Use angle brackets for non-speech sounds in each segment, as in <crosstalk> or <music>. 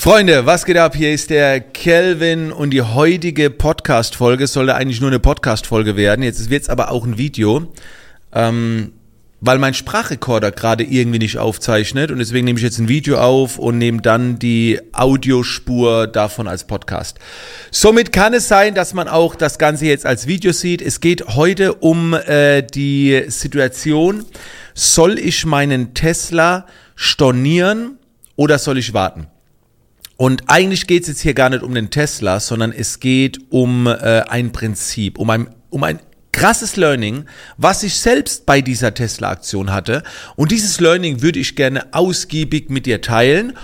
Freunde, was geht ab? Hier ist der Kelvin und die heutige Podcast-Folge sollte eigentlich nur eine Podcast-Folge werden. Jetzt wird es aber auch ein Video, ähm, weil mein Sprachrekorder gerade irgendwie nicht aufzeichnet und deswegen nehme ich jetzt ein Video auf und nehme dann die Audiospur davon als Podcast. Somit kann es sein, dass man auch das Ganze jetzt als Video sieht. Es geht heute um äh, die Situation, soll ich meinen Tesla stornieren oder soll ich warten? Und eigentlich geht es jetzt hier gar nicht um den Tesla, sondern es geht um äh, ein Prinzip, um ein, um ein krasses Learning, was ich selbst bei dieser Tesla-Aktion hatte. Und dieses Learning würde ich gerne ausgiebig mit dir teilen.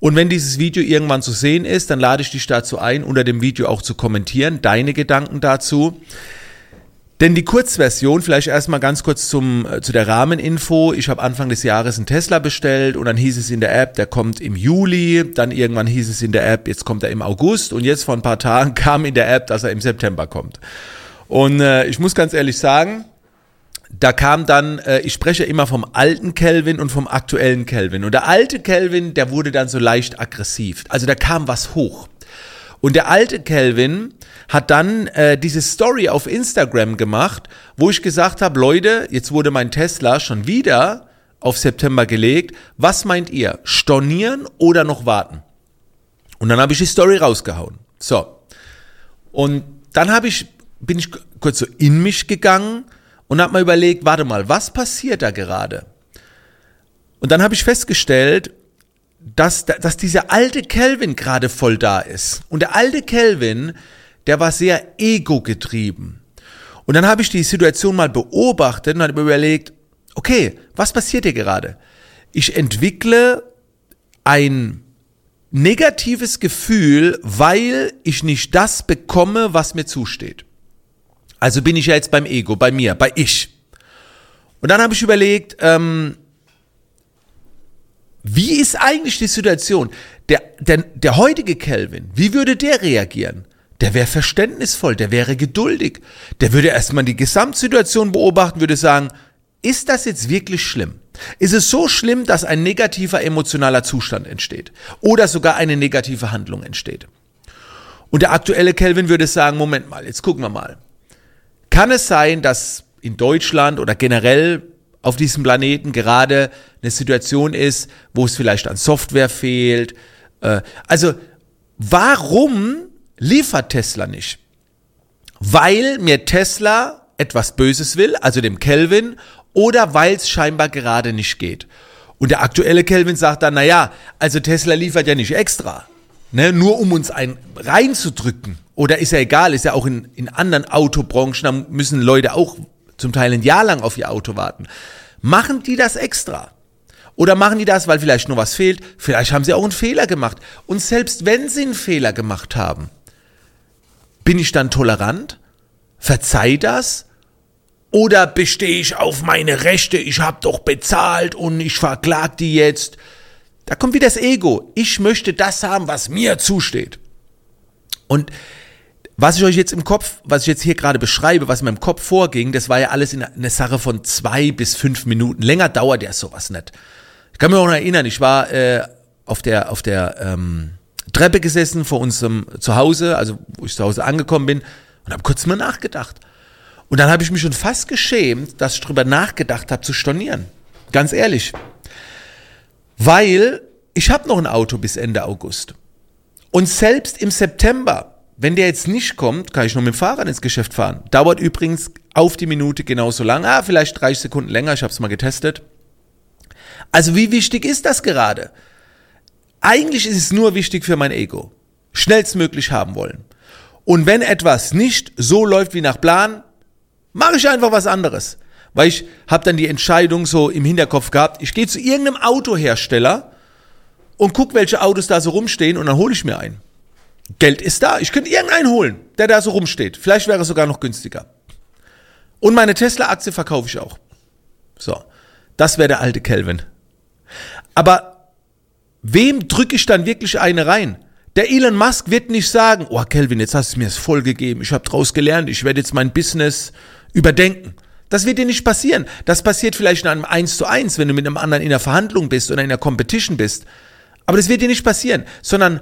Und wenn dieses Video irgendwann zu sehen ist, dann lade ich dich dazu ein, unter dem Video auch zu kommentieren, deine Gedanken dazu. Denn die Kurzversion, vielleicht erstmal ganz kurz zum, äh, zu der Rahmeninfo. Ich habe Anfang des Jahres einen Tesla bestellt und dann hieß es in der App, der kommt im Juli. Dann irgendwann hieß es in der App, jetzt kommt er im August. Und jetzt vor ein paar Tagen <laughs> kam in der App, dass er im September kommt. Und äh, ich muss ganz ehrlich sagen, da kam dann, äh, ich spreche immer vom alten Kelvin und vom aktuellen Kelvin. Und der alte Kelvin, der wurde dann so leicht aggressiv. Also da kam was hoch. Und der alte Kelvin hat dann äh, diese Story auf Instagram gemacht, wo ich gesagt habe, Leute, jetzt wurde mein Tesla schon wieder auf September gelegt. Was meint ihr? Stornieren oder noch warten? Und dann habe ich die Story rausgehauen. So. Und dann habe ich, bin ich kurz so in mich gegangen und habe mal überlegt, warte mal, was passiert da gerade? Und dann habe ich festgestellt, dass, dass dieser alte Kelvin gerade voll da ist. Und der alte Kelvin, der war sehr ego-getrieben. Und dann habe ich die Situation mal beobachtet und habe überlegt, okay, was passiert hier gerade? Ich entwickle ein negatives Gefühl, weil ich nicht das bekomme, was mir zusteht. Also bin ich ja jetzt beim Ego, bei mir, bei ich. Und dann habe ich überlegt, ähm, wie ist eigentlich die Situation? Der, der, der heutige Kelvin, wie würde der reagieren? Der wäre verständnisvoll, der wäre geduldig. Der würde erstmal die Gesamtsituation beobachten, würde sagen, ist das jetzt wirklich schlimm? Ist es so schlimm, dass ein negativer emotionaler Zustand entsteht? Oder sogar eine negative Handlung entsteht? Und der aktuelle Kelvin würde sagen, Moment mal, jetzt gucken wir mal. Kann es sein, dass in Deutschland oder generell auf diesem Planeten gerade eine Situation ist, wo es vielleicht an Software fehlt. Äh, also warum liefert Tesla nicht? Weil mir Tesla etwas Böses will, also dem Kelvin, oder weil es scheinbar gerade nicht geht. Und der aktuelle Kelvin sagt dann, naja, also Tesla liefert ja nicht extra, ne, nur um uns ein reinzudrücken. Oder ist ja egal, ist ja auch in, in anderen Autobranchen, da müssen Leute auch zum Teil ein Jahr lang auf ihr Auto warten. Machen die das extra? Oder machen die das, weil vielleicht nur was fehlt? Vielleicht haben sie auch einen Fehler gemacht. Und selbst wenn sie einen Fehler gemacht haben, bin ich dann tolerant? Verzeih das? Oder bestehe ich auf meine Rechte? Ich habe doch bezahlt und ich verklag die jetzt. Da kommt wieder das Ego. Ich möchte das haben, was mir zusteht. Und was ich euch jetzt im Kopf, was ich jetzt hier gerade beschreibe, was mir im Kopf vorging, das war ja alles in einer Sache von zwei bis fünf Minuten. Länger dauert ja sowas nicht. Ich kann mich auch noch erinnern, ich war äh, auf der, auf der ähm, Treppe gesessen vor unserem Zuhause, also wo ich zu Hause angekommen bin, und habe kurz mal nachgedacht. Und dann habe ich mich schon fast geschämt, dass ich drüber nachgedacht habe zu stornieren. Ganz ehrlich. Weil ich habe noch ein Auto bis Ende August. Und selbst im September wenn der jetzt nicht kommt, kann ich nur mit dem Fahrrad ins Geschäft fahren. Dauert übrigens auf die Minute genauso lang. Ah, vielleicht 30 Sekunden länger, ich habe es mal getestet. Also wie wichtig ist das gerade? Eigentlich ist es nur wichtig für mein Ego. Schnellstmöglich haben wollen. Und wenn etwas nicht so läuft wie nach Plan, mache ich einfach was anderes. Weil ich habe dann die Entscheidung so im Hinterkopf gehabt, ich gehe zu irgendeinem Autohersteller und guck, welche Autos da so rumstehen und dann hole ich mir einen. Geld ist da. Ich könnte irgendeinen holen, der da so rumsteht. Vielleicht wäre es sogar noch günstiger. Und meine Tesla-Aktie verkaufe ich auch. So, das wäre der alte Kelvin. Aber wem drücke ich dann wirklich eine rein? Der Elon Musk wird nicht sagen, oh Kelvin, jetzt hast du mir es voll gegeben, ich habe draus gelernt, ich werde jetzt mein Business überdenken. Das wird dir nicht passieren. Das passiert vielleicht in einem 1 zu 1, wenn du mit einem anderen in der Verhandlung bist oder in der Competition bist. Aber das wird dir nicht passieren, sondern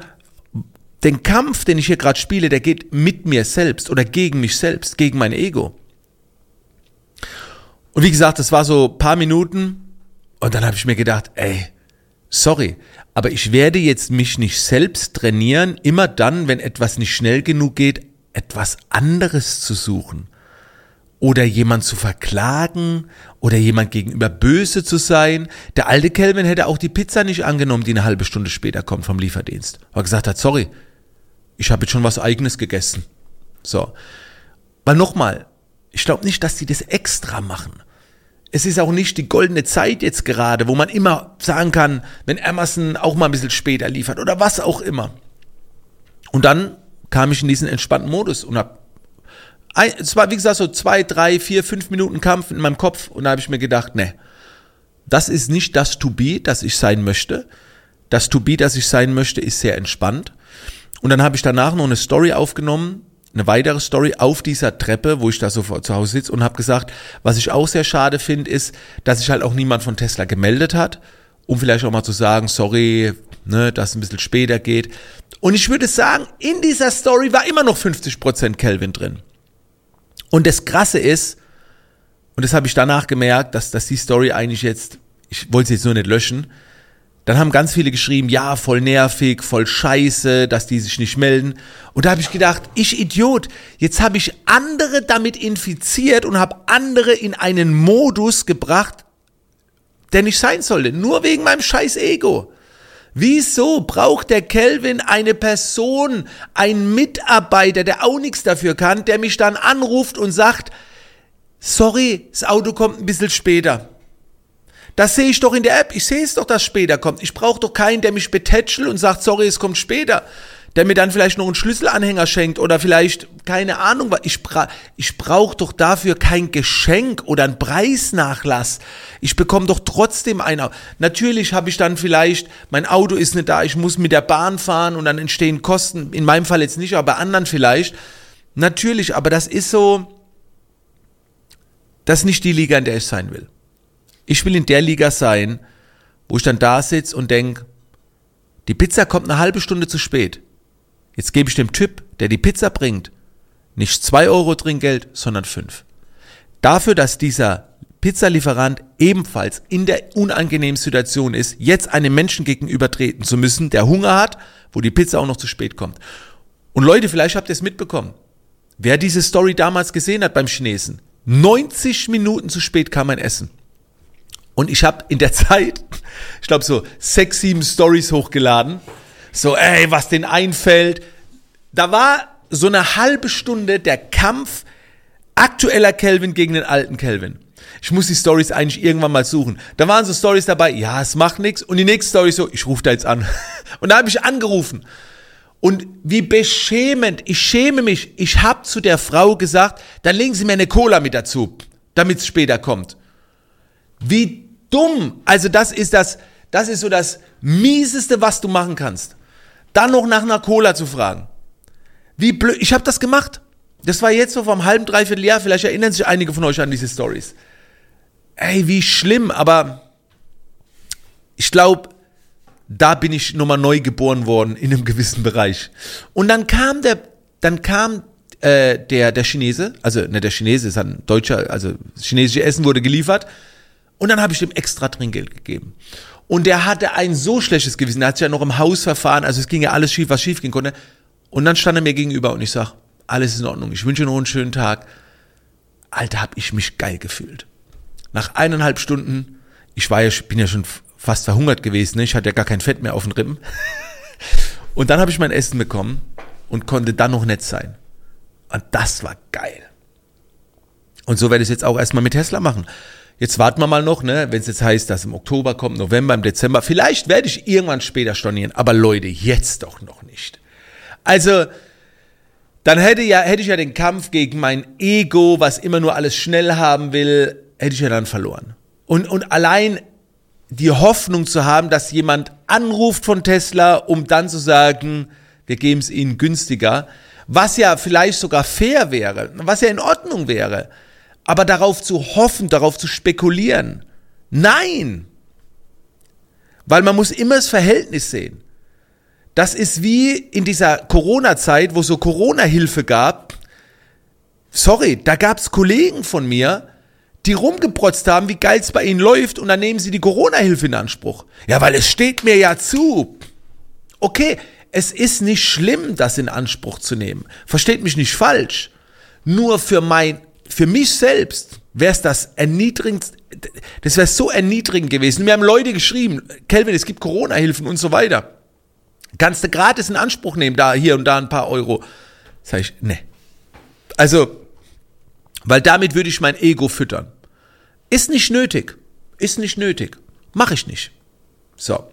den Kampf, den ich hier gerade spiele, der geht mit mir selbst oder gegen mich selbst, gegen mein Ego. Und wie gesagt, das war so paar Minuten und dann habe ich mir gedacht, ey, sorry, aber ich werde jetzt mich nicht selbst trainieren, immer dann, wenn etwas nicht schnell genug geht, etwas anderes zu suchen oder jemand zu verklagen oder jemand gegenüber böse zu sein. Der alte Kelvin hätte auch die Pizza nicht angenommen, die eine halbe Stunde später kommt vom Lieferdienst. Weil gesagt hat, sorry, ich habe jetzt schon was eigenes gegessen. So. Weil nochmal, ich glaube nicht, dass die das extra machen. Es ist auch nicht die goldene Zeit jetzt gerade, wo man immer sagen kann, wenn Amazon auch mal ein bisschen später liefert oder was auch immer. Und dann kam ich in diesen entspannten Modus und habe es war, wie gesagt, so zwei, drei, vier, fünf Minuten Kampf in meinem Kopf und da habe ich mir gedacht, ne, das ist nicht das To Be, das ich sein möchte. Das To Be, das ich sein möchte, ist sehr entspannt. Und dann habe ich danach noch eine Story aufgenommen, eine weitere Story auf dieser Treppe, wo ich da so zu Hause sitze und habe gesagt, was ich auch sehr schade finde, ist, dass sich halt auch niemand von Tesla gemeldet hat, um vielleicht auch mal zu sagen, sorry, ne, dass es ein bisschen später geht. Und ich würde sagen, in dieser Story war immer noch 50% Kelvin drin. Und das Krasse ist, und das habe ich danach gemerkt, dass, dass die Story eigentlich jetzt, ich wollte sie jetzt nur nicht löschen, dann haben ganz viele geschrieben, ja, voll nervig, voll scheiße, dass die sich nicht melden. Und da habe ich gedacht, ich Idiot, jetzt habe ich andere damit infiziert und habe andere in einen Modus gebracht, der nicht sein sollte, nur wegen meinem scheiß Ego. Wieso braucht der Kelvin eine Person, einen Mitarbeiter, der auch nichts dafür kann, der mich dann anruft und sagt, sorry, das Auto kommt ein bisschen später. Das sehe ich doch in der App. Ich sehe es doch, dass später kommt. Ich brauche doch keinen, der mich betätschelt und sagt, sorry, es kommt später. Der mir dann vielleicht noch einen Schlüsselanhänger schenkt oder vielleicht, keine Ahnung, ich, bra ich brauche doch dafür kein Geschenk oder einen Preisnachlass. Ich bekomme doch trotzdem einen. Natürlich habe ich dann vielleicht, mein Auto ist nicht da, ich muss mit der Bahn fahren und dann entstehen Kosten. In meinem Fall jetzt nicht, aber bei anderen vielleicht. Natürlich, aber das ist so, das ist nicht die Liga, in der ich sein will. Ich will in der Liga sein, wo ich dann da sitze und denke, die Pizza kommt eine halbe Stunde zu spät. Jetzt gebe ich dem Typ, der die Pizza bringt, nicht zwei Euro Trinkgeld, sondern fünf. Dafür, dass dieser Pizzalieferant ebenfalls in der unangenehmen Situation ist, jetzt einem Menschen gegenübertreten zu müssen, der Hunger hat, wo die Pizza auch noch zu spät kommt. Und Leute, vielleicht habt ihr es mitbekommen. Wer diese Story damals gesehen hat beim Chinesen, 90 Minuten zu spät kam mein Essen. Und ich habe in der <laughs> Zeit, ich glaube so sechs, sieben Stories hochgeladen. So, ey, was den einfällt. Da war so eine halbe Stunde der Kampf aktueller Kelvin gegen den alten Kelvin. Ich muss die Stories eigentlich irgendwann mal suchen. Da waren so Stories dabei, ja, es macht nichts. Und die nächste Story so, ich rufe da jetzt an. <laughs> Und da habe ich angerufen. Und wie beschämend, ich schäme mich. Ich habe zu der Frau gesagt, dann legen Sie mir eine Cola mit dazu, damit es später kommt. Wie dumm. Also das ist das, das ist so das mieseste, was du machen kannst. Dann noch nach einer Cola zu fragen. Wie blöd. Ich habe das gemacht. Das war jetzt so vom halben, dreiviertel Jahr. Vielleicht erinnern sich einige von euch an diese Stories. Ey, wie schlimm. Aber ich glaube, da bin ich nochmal neu geboren worden in einem gewissen Bereich. Und dann kam der, dann kam äh, der, der Chinese, also ne, der Chinese ist ein deutscher, also chinesische Essen wurde geliefert. Und dann habe ich dem extra Trinkgeld gegeben. Und der hatte ein so schlechtes Gewissen. Er hat sich ja noch im Haus verfahren. Also es ging ja alles schief, was schief gehen konnte. Und dann stand er mir gegenüber und ich sag, alles ist in Ordnung. Ich wünsche noch einen schönen Tag. Alter, hab ich mich geil gefühlt. Nach eineinhalb Stunden, ich war ja, bin ja schon fast verhungert gewesen. Ne? Ich hatte ja gar kein Fett mehr auf den Rippen. <laughs> Und dann habe ich mein Essen bekommen und konnte dann noch nett sein. Und das war geil. Und so werde ich es jetzt auch erstmal mit Tesla machen. Jetzt warten wir mal noch, ne, wenn es jetzt heißt, dass im Oktober kommt, November, im Dezember. Vielleicht werde ich irgendwann später stornieren, aber Leute, jetzt doch noch nicht. Also, dann hätte ja, hätte ich ja den Kampf gegen mein Ego, was immer nur alles schnell haben will, hätte ich ja dann verloren. Und, und allein die Hoffnung zu haben, dass jemand anruft von Tesla, um dann zu sagen, wir geben es ihnen günstiger, was ja vielleicht sogar fair wäre, was ja in Ordnung wäre. Aber darauf zu hoffen, darauf zu spekulieren, nein. Weil man muss immer das Verhältnis sehen. Das ist wie in dieser Corona-Zeit, wo es so Corona-Hilfe gab. Sorry, da gab es Kollegen von mir, die rumgeprotzt haben, wie geil es bei ihnen läuft und dann nehmen sie die Corona-Hilfe in Anspruch. Ja, weil es steht mir ja zu. Okay, es ist nicht schlimm, das in Anspruch zu nehmen. Versteht mich nicht falsch. Nur für mein, für mich selbst wäre es das erniedrigendste, das wäre so erniedrigend gewesen. Mir haben Leute geschrieben, Kelvin, es gibt Corona-Hilfen und so weiter. Kannst du gratis in Anspruch nehmen, da hier und da ein paar Euro. Sag ich, ne. Also, weil damit würde ich mein Ego füttern. Ist nicht nötig. Ist nicht nötig. Mache ich nicht. So.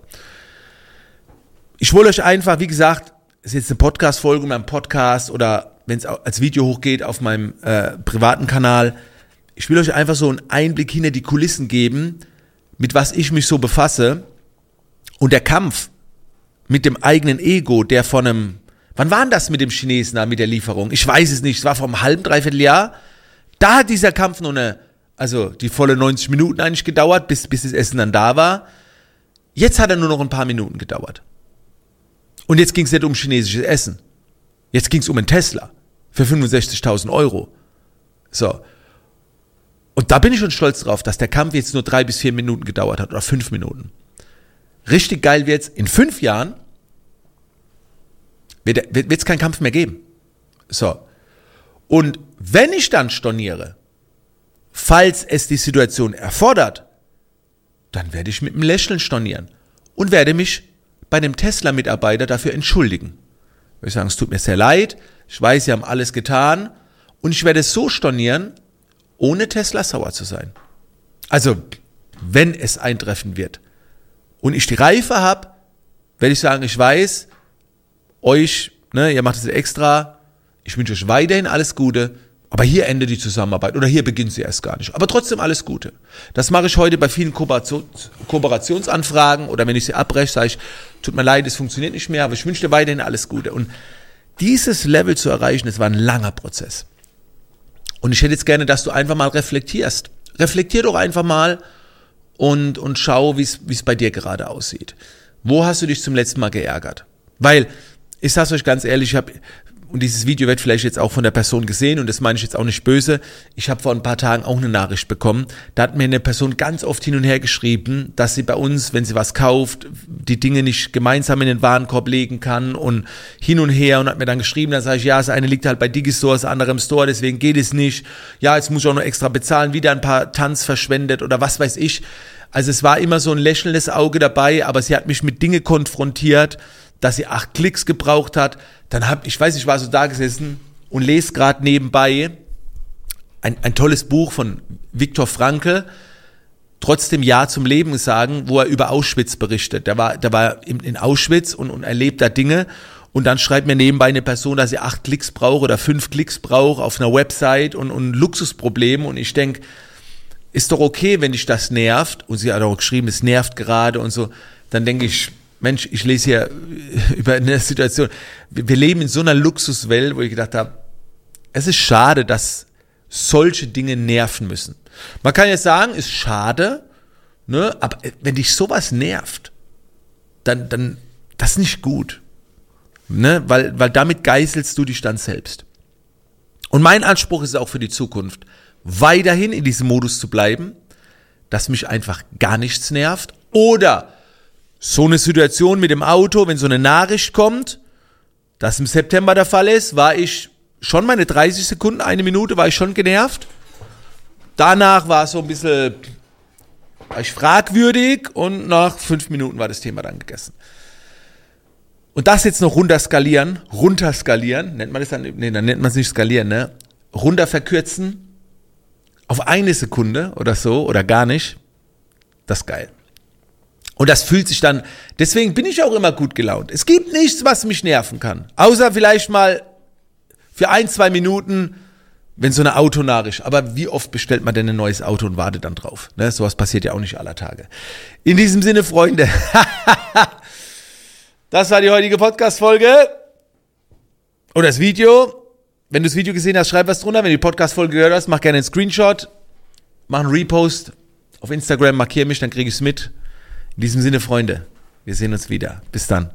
Ich wollte euch einfach, wie gesagt, es ist jetzt eine Podcast-Folge, meinem Podcast oder wenn es als Video hochgeht auf meinem äh, privaten Kanal. Ich will euch einfach so einen Einblick hinter die Kulissen geben, mit was ich mich so befasse. Und der Kampf mit dem eigenen Ego, der von einem, wann war denn das mit dem Chinesen da, mit der Lieferung? Ich weiß es nicht, es war vor einem halben, dreiviertel Jahr. Da hat dieser Kampf nur eine, also die volle 90 Minuten eigentlich gedauert, bis, bis das Essen dann da war. Jetzt hat er nur noch ein paar Minuten gedauert. Und jetzt ging es nicht um chinesisches Essen. Jetzt ging es um einen Tesla für 65.000 Euro. So. Und da bin ich schon stolz drauf, dass der Kampf jetzt nur drei bis vier Minuten gedauert hat oder fünf Minuten. Richtig geil wird's. In fünf Jahren wird es keinen Kampf mehr geben. So. Und wenn ich dann storniere, falls es die Situation erfordert, dann werde ich mit einem Lächeln stornieren und werde mich bei dem Tesla-Mitarbeiter dafür entschuldigen. Ich sagen, es tut mir sehr leid, ich weiß, Sie haben alles getan. Und ich werde es so stornieren, ohne Tesla sauer zu sein. Also, wenn es eintreffen wird und ich die Reife habe, werde ich sagen, ich weiß, euch, ne, ihr macht es extra, ich wünsche euch weiterhin alles Gute, aber hier endet die Zusammenarbeit oder hier beginnt sie erst gar nicht. Aber trotzdem alles Gute. Das mache ich heute bei vielen Kooperations Kooperationsanfragen oder wenn ich sie abbreche, sage ich, tut mir leid, es funktioniert nicht mehr, aber ich wünsche dir weiterhin alles Gute. Und dieses Level zu erreichen, das war ein langer Prozess. Und ich hätte jetzt gerne, dass du einfach mal reflektierst. Reflektier doch einfach mal und, und schau, wie es bei dir gerade aussieht. Wo hast du dich zum letzten Mal geärgert? Weil, ich sag's euch ganz ehrlich, ich habe und dieses Video wird vielleicht jetzt auch von der Person gesehen und das meine ich jetzt auch nicht böse. Ich habe vor ein paar Tagen auch eine Nachricht bekommen. Da hat mir eine Person ganz oft hin und her geschrieben, dass sie bei uns, wenn sie was kauft, die Dinge nicht gemeinsam in den Warenkorb legen kann und hin und her und hat mir dann geschrieben, dann sage ich, ja, das eine liegt halt bei Digistore, das andere im Store, deswegen geht es nicht. Ja, jetzt muss ich auch noch extra bezahlen, wieder ein paar Tanz verschwendet oder was weiß ich. Also es war immer so ein lächelndes Auge dabei, aber sie hat mich mit Dinge konfrontiert, dass sie acht Klicks gebraucht hat. Dann hab, ich weiß, ich war so da gesessen und lese gerade nebenbei ein, ein tolles Buch von Viktor Frankl, trotzdem Ja zum Leben sagen, wo er über Auschwitz berichtet. Der war, der war in, in Auschwitz und, und erlebt da Dinge. Und dann schreibt mir nebenbei eine Person, dass sie acht Klicks braucht oder fünf Klicks braucht auf einer Website und, und Luxusproblem. Und ich denk ist doch okay, wenn dich das nervt. Und sie hat auch geschrieben, es nervt gerade und so. Dann denke ich, Mensch, ich lese hier <laughs> über eine Situation. Wir leben in so einer Luxuswelt, wo ich gedacht habe, es ist schade, dass solche Dinge nerven müssen. Man kann jetzt sagen, ist schade, ne, aber wenn dich sowas nervt, dann, dann, das ist nicht gut. Ne, weil, weil damit geißelst du dich dann selbst. Und mein Anspruch ist auch für die Zukunft, weiterhin in diesem Modus zu bleiben, dass mich einfach gar nichts nervt oder so eine Situation mit dem Auto, wenn so eine Nachricht kommt, das im September der Fall ist, war ich schon meine 30 Sekunden, eine Minute, war ich schon genervt. Danach war es so ein bisschen, war ich fragwürdig und nach fünf Minuten war das Thema dann gegessen. Und das jetzt noch runterskalieren, runterskalieren, nennt man das dann, nee, dann nennt man es nicht skalieren, ne? Runter verkürzen auf eine Sekunde oder so oder gar nicht, das ist geil. Und das fühlt sich dann, deswegen bin ich auch immer gut gelaunt. Es gibt nichts, was mich nerven kann. Außer vielleicht mal für ein, zwei Minuten, wenn so eine Autonachricht. Aber wie oft bestellt man denn ein neues Auto und wartet dann drauf? Ne? Sowas passiert ja auch nicht aller Tage. In diesem Sinne, Freunde, <laughs> das war die heutige Podcast-Folge. Oder das Video. Wenn du das Video gesehen hast, schreib was drunter. Wenn du die Podcast-Folge gehört hast, mach gerne einen Screenshot. Mach einen Repost auf Instagram, markier mich, dann krieg ich's mit. In diesem Sinne, Freunde, wir sehen uns wieder. Bis dann.